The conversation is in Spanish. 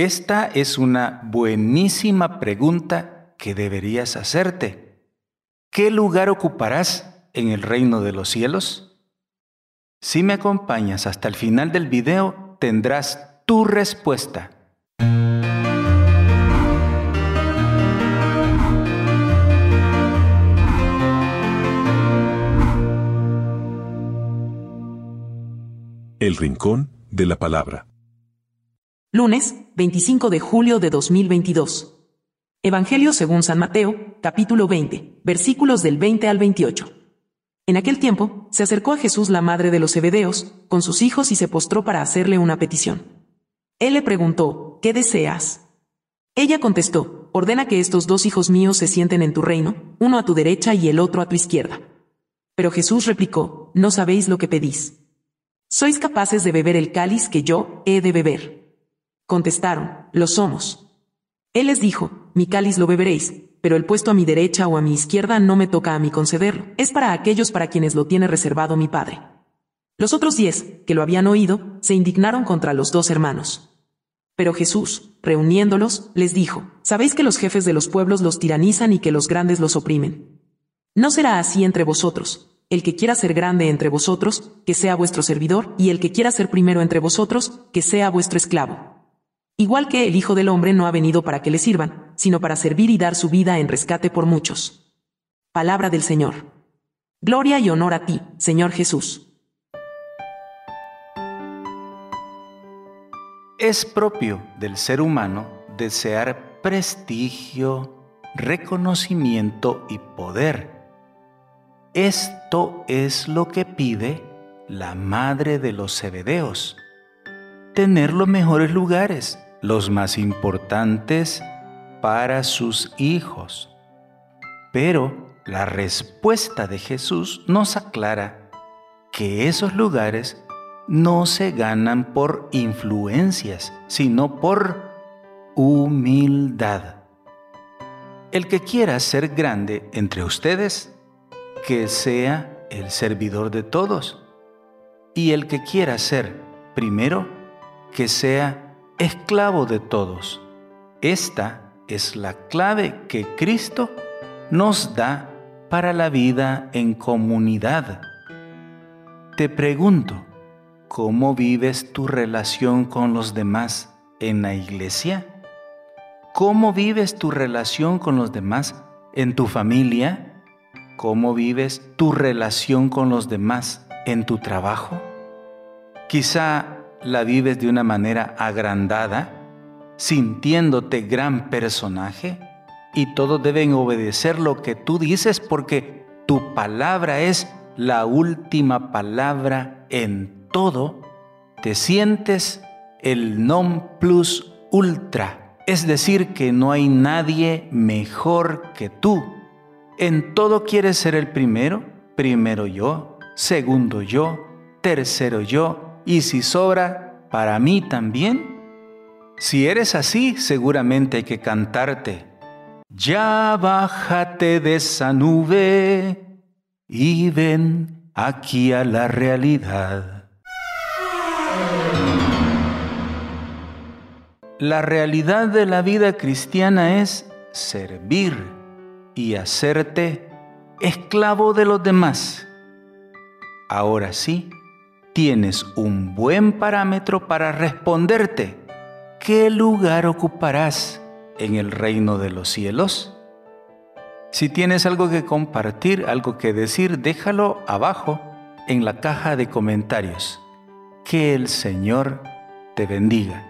Esta es una buenísima pregunta que deberías hacerte. ¿Qué lugar ocuparás en el reino de los cielos? Si me acompañas hasta el final del video, tendrás tu respuesta. El Rincón de la Palabra. Lunes, 25 de julio de 2022. Evangelio según San Mateo, capítulo 20, versículos del 20 al 28. En aquel tiempo, se acercó a Jesús la madre de los Zebedeos, con sus hijos y se postró para hacerle una petición. Él le preguntó, ¿qué deseas? Ella contestó, ordena que estos dos hijos míos se sienten en tu reino, uno a tu derecha y el otro a tu izquierda. Pero Jesús replicó, no sabéis lo que pedís. ¿Sois capaces de beber el cáliz que yo he de beber? Contestaron, lo somos. Él les dijo, mi cáliz lo beberéis, pero el puesto a mi derecha o a mi izquierda no me toca a mí concederlo, es para aquellos para quienes lo tiene reservado mi Padre. Los otros diez, que lo habían oído, se indignaron contra los dos hermanos. Pero Jesús, reuniéndolos, les dijo, Sabéis que los jefes de los pueblos los tiranizan y que los grandes los oprimen. No será así entre vosotros. El que quiera ser grande entre vosotros, que sea vuestro servidor, y el que quiera ser primero entre vosotros, que sea vuestro esclavo igual que el Hijo del Hombre no ha venido para que le sirvan, sino para servir y dar su vida en rescate por muchos. Palabra del Señor. Gloria y honor a ti, Señor Jesús. Es propio del ser humano desear prestigio, reconocimiento y poder. Esto es lo que pide la madre de los Zebedeos. Tener los mejores lugares, los más importantes para sus hijos. Pero la respuesta de Jesús nos aclara que esos lugares no se ganan por influencias, sino por humildad. El que quiera ser grande entre ustedes, que sea el servidor de todos. Y el que quiera ser primero, que sea esclavo de todos. Esta es la clave que Cristo nos da para la vida en comunidad. Te pregunto, ¿cómo vives tu relación con los demás en la iglesia? ¿Cómo vives tu relación con los demás en tu familia? ¿Cómo vives tu relación con los demás en tu trabajo? Quizá la vives de una manera agrandada, sintiéndote gran personaje, y todos deben obedecer lo que tú dices porque tu palabra es la última palabra en todo, te sientes el non plus ultra, es decir, que no hay nadie mejor que tú. En todo quieres ser el primero, primero yo, segundo yo, tercero yo, y si sobra, para mí también. Si eres así, seguramente hay que cantarte. Ya bájate de esa nube y ven aquí a la realidad. La realidad de la vida cristiana es servir y hacerte esclavo de los demás. Ahora sí, tienes un buen parámetro para responderte. ¿Qué lugar ocuparás en el reino de los cielos? Si tienes algo que compartir, algo que decir, déjalo abajo en la caja de comentarios. Que el Señor te bendiga.